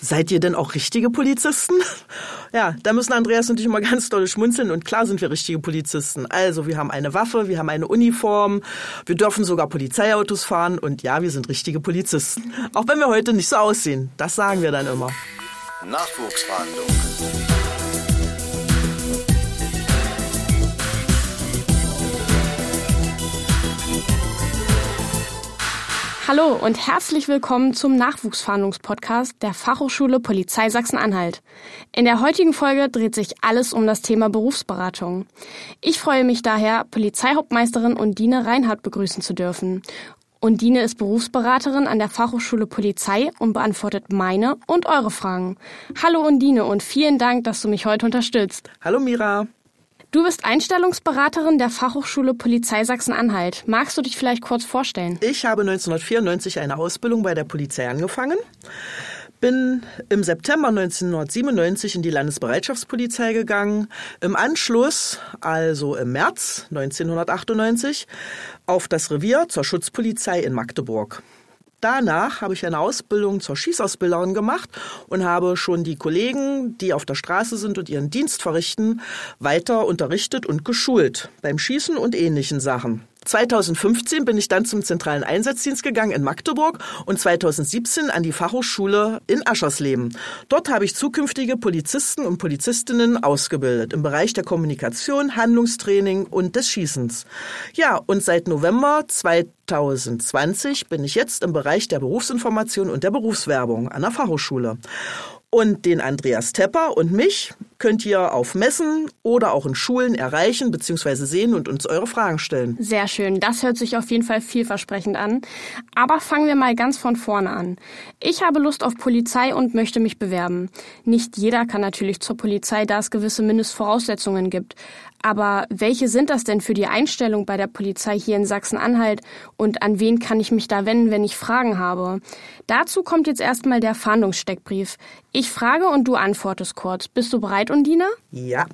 Seid ihr denn auch richtige Polizisten? Ja, da müssen Andreas und ich immer ganz doll schmunzeln und klar sind wir richtige Polizisten. Also, wir haben eine Waffe, wir haben eine Uniform, wir dürfen sogar Polizeiautos fahren und ja, wir sind richtige Polizisten. Auch wenn wir heute nicht so aussehen, das sagen wir dann immer. Nachwuchsverhandlung. Hallo und herzlich willkommen zum Nachwuchsfahndungspodcast der Fachhochschule Polizei Sachsen-Anhalt. In der heutigen Folge dreht sich alles um das Thema Berufsberatung. Ich freue mich daher, Polizeihauptmeisterin Undine Reinhardt begrüßen zu dürfen. Undine ist Berufsberaterin an der Fachhochschule Polizei und beantwortet meine und eure Fragen. Hallo Undine und vielen Dank, dass du mich heute unterstützt. Hallo Mira. Du bist Einstellungsberaterin der Fachhochschule Polizei Sachsen-Anhalt. Magst du dich vielleicht kurz vorstellen? Ich habe 1994 eine Ausbildung bei der Polizei angefangen, bin im September 1997 in die Landesbereitschaftspolizei gegangen, im Anschluss, also im März 1998, auf das Revier zur Schutzpolizei in Magdeburg. Danach habe ich eine Ausbildung zur Schießausbilderin gemacht und habe schon die Kollegen, die auf der Straße sind und ihren Dienst verrichten, weiter unterrichtet und geschult beim Schießen und ähnlichen Sachen. 2015 bin ich dann zum zentralen Einsatzdienst gegangen in Magdeburg und 2017 an die Fachhochschule in Aschersleben. Dort habe ich zukünftige Polizisten und Polizistinnen ausgebildet im Bereich der Kommunikation, Handlungstraining und des Schießens. Ja, und seit November 2020 bin ich jetzt im Bereich der Berufsinformation und der Berufswerbung an der Fachhochschule. Und den Andreas Tepper und mich könnt ihr auf Messen oder auch in Schulen erreichen bzw. sehen und uns eure Fragen stellen. Sehr schön, das hört sich auf jeden Fall vielversprechend an. Aber fangen wir mal ganz von vorne an. Ich habe Lust auf Polizei und möchte mich bewerben. Nicht jeder kann natürlich zur Polizei, da es gewisse Mindestvoraussetzungen gibt. Aber welche sind das denn für die Einstellung bei der Polizei hier in Sachsen-Anhalt und an wen kann ich mich da wenden, wenn ich Fragen habe? Dazu kommt jetzt erstmal der Fahndungssteckbrief. Ich frage und du antwortest kurz. Bist du bereit, Undina? Ja.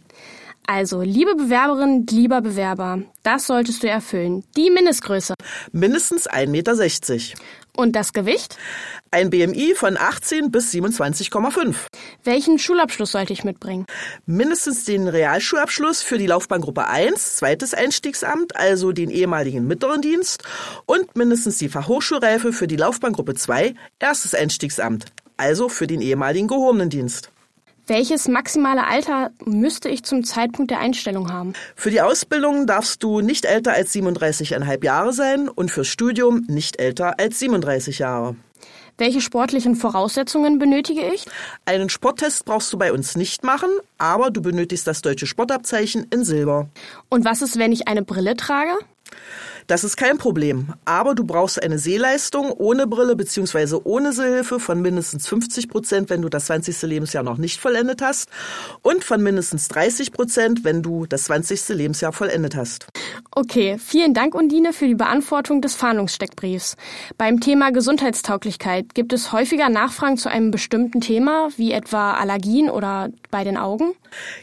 Also, liebe Bewerberin, lieber Bewerber, das solltest du erfüllen. Die Mindestgröße. Mindestens 1,60 Meter. Und das Gewicht? Ein BMI von 18 bis 27,5. Welchen Schulabschluss sollte ich mitbringen? Mindestens den Realschulabschluss für die Laufbahngruppe 1, zweites Einstiegsamt, also den ehemaligen mittleren Dienst, und mindestens die Fachhochschulreife für die Laufbahngruppe 2, erstes Einstiegsamt, also für den ehemaligen gehobenen Dienst. Welches maximale Alter müsste ich zum Zeitpunkt der Einstellung haben? Für die Ausbildung darfst du nicht älter als 37,5 Jahre sein und fürs Studium nicht älter als 37 Jahre. Welche sportlichen Voraussetzungen benötige ich? Einen Sporttest brauchst du bei uns nicht machen, aber du benötigst das deutsche Sportabzeichen in Silber. Und was ist, wenn ich eine Brille trage? Das ist kein Problem. Aber du brauchst eine Sehleistung ohne Brille bzw. ohne Sehhilfe von mindestens 50 Prozent, wenn du das 20. Lebensjahr noch nicht vollendet hast. Und von mindestens 30 Prozent, wenn du das 20. Lebensjahr vollendet hast. Okay, vielen Dank, Undine, für die Beantwortung des Fahndungssteckbriefs. Beim Thema Gesundheitstauglichkeit gibt es häufiger Nachfragen zu einem bestimmten Thema, wie etwa Allergien oder bei den Augen?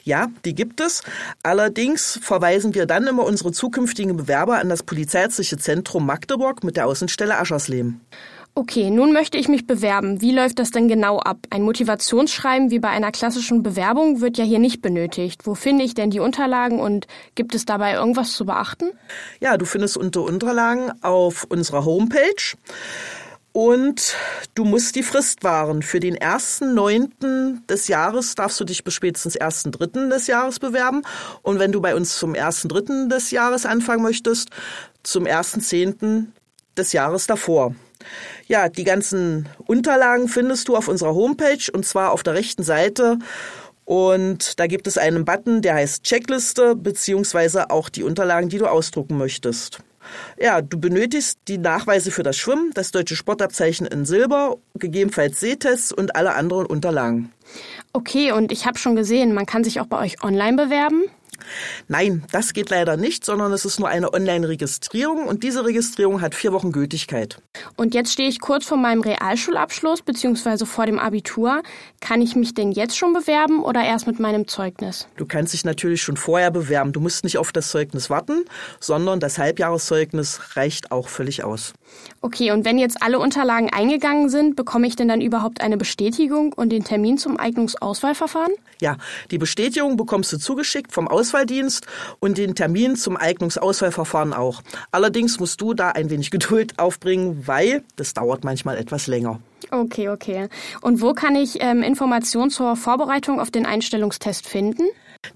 Ja, die gibt es. Allerdings verweisen wir dann immer unsere zukünftigen Bewerber an das Polizeiärztliche Zentrum Magdeburg mit der Außenstelle Aschersleben. Okay, nun möchte ich mich bewerben. Wie läuft das denn genau ab? Ein Motivationsschreiben wie bei einer klassischen Bewerbung wird ja hier nicht benötigt. Wo finde ich denn die Unterlagen und gibt es dabei irgendwas zu beachten? Ja, du findest unter Unterlagen auf unserer Homepage. Und du musst die Frist wahren. Für den ersten Neunten des Jahres darfst du dich bis spätestens ersten Dritten des Jahres bewerben. Und wenn du bei uns zum ersten Dritten des Jahres anfangen möchtest, zum ersten Zehnten des Jahres davor. Ja, die ganzen Unterlagen findest du auf unserer Homepage und zwar auf der rechten Seite. Und da gibt es einen Button, der heißt Checkliste, beziehungsweise auch die Unterlagen, die du ausdrucken möchtest. Ja, du benötigst die Nachweise für das Schwimmen, das deutsche Sportabzeichen in Silber, gegebenenfalls Sehtests und alle anderen Unterlagen. Okay, und ich habe schon gesehen, man kann sich auch bei euch online bewerben. Nein, das geht leider nicht, sondern es ist nur eine Online-Registrierung und diese Registrierung hat vier Wochen Gültigkeit. Und jetzt stehe ich kurz vor meinem Realschulabschluss bzw. vor dem Abitur. Kann ich mich denn jetzt schon bewerben oder erst mit meinem Zeugnis? Du kannst dich natürlich schon vorher bewerben. Du musst nicht auf das Zeugnis warten, sondern das Halbjahreszeugnis reicht auch völlig aus. Okay, und wenn jetzt alle Unterlagen eingegangen sind, bekomme ich denn dann überhaupt eine Bestätigung und den Termin zum Eignungsauswahlverfahren? Ja, die Bestätigung bekommst du zugeschickt vom Auswahldienst und den Termin zum Eignungsauswahlverfahren auch. Allerdings musst du da ein wenig Geduld aufbringen, weil das dauert manchmal etwas länger. Okay, okay. Und wo kann ich ähm, Informationen zur Vorbereitung auf den Einstellungstest finden?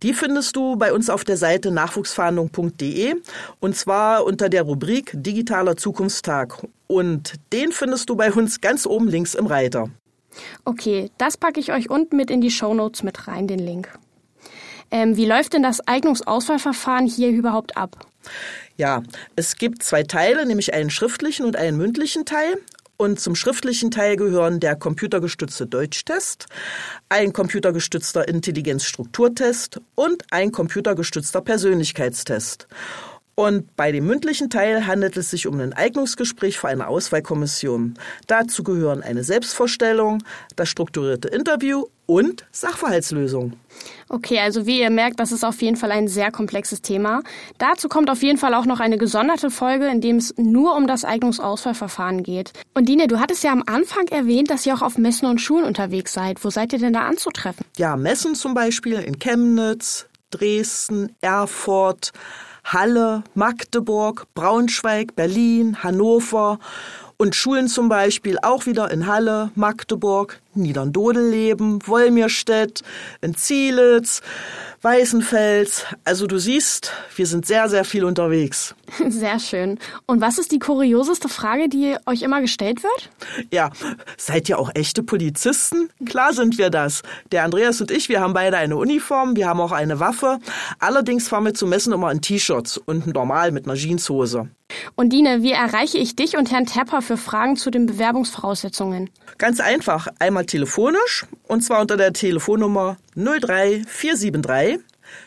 Die findest du bei uns auf der Seite nachwuchsverhandlung.de und zwar unter der Rubrik Digitaler Zukunftstag. Und den findest du bei uns ganz oben links im Reiter. Okay, das packe ich euch unten mit in die Show Notes mit rein, den Link. Ähm, wie läuft denn das Eignungsauswahlverfahren hier überhaupt ab? Ja, es gibt zwei Teile, nämlich einen schriftlichen und einen mündlichen Teil. Und zum schriftlichen Teil gehören der computergestützte Deutschtest, ein computergestützter Intelligenzstrukturtest und ein computergestützter Persönlichkeitstest. Und bei dem mündlichen Teil handelt es sich um ein Eignungsgespräch für eine Auswahlkommission. Dazu gehören eine Selbstvorstellung, das strukturierte Interview und Sachverhaltslösung. Okay, also wie ihr merkt, das ist auf jeden Fall ein sehr komplexes Thema. Dazu kommt auf jeden Fall auch noch eine gesonderte Folge, in dem es nur um das Eignungsauswahlverfahren geht. Und Dine, du hattest ja am Anfang erwähnt, dass ihr auch auf Messen und Schulen unterwegs seid. Wo seid ihr denn da anzutreffen? Ja, Messen zum Beispiel in Chemnitz, Dresden, Erfurt, Halle, Magdeburg, Braunschweig, Berlin, Hannover und Schulen zum Beispiel auch wieder in Halle, Magdeburg, Niederndodeleben, Wolmirstedt, in Zielitz, Weißenfels. Also du siehst, wir sind sehr, sehr viel unterwegs. Sehr schön. Und was ist die kurioseste Frage, die euch immer gestellt wird? Ja, seid ihr auch echte Polizisten? Klar sind wir das. Der Andreas und ich, wir haben beide eine Uniform, wir haben auch eine Waffe. Allerdings fahren wir zu Messen immer in T-Shirts und normal mit einer Jeanshose. Und Dine, wie erreiche ich dich und Herrn Tepper für Fragen zu den Bewerbungsvoraussetzungen? Ganz einfach, einmal telefonisch und zwar unter der Telefonnummer 03473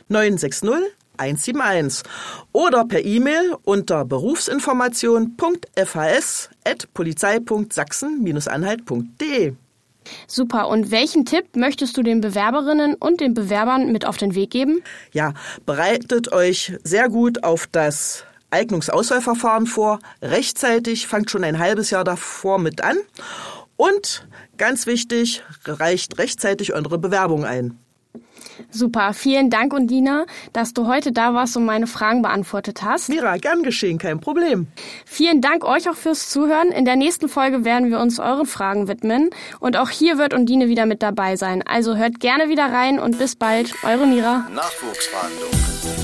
960 171 oder per E-Mail unter berufsinformation.fhs.polizei.sachsen-anhalt.de. Super. Und welchen Tipp möchtest du den Bewerberinnen und den Bewerbern mit auf den Weg geben? Ja, bereitet euch sehr gut auf das Eignungsauswahlverfahren vor. Rechtzeitig, fangt schon ein halbes Jahr davor mit an. Und ganz wichtig, reicht rechtzeitig eure Bewerbung ein. Super, vielen Dank, Undina, dass du heute da warst und meine Fragen beantwortet hast. Mira, gern geschehen, kein Problem. Vielen Dank euch auch fürs Zuhören. In der nächsten Folge werden wir uns euren Fragen widmen. Und auch hier wird Undine wieder mit dabei sein. Also hört gerne wieder rein und bis bald. Eure Mira. Nachwuchsverhandlung.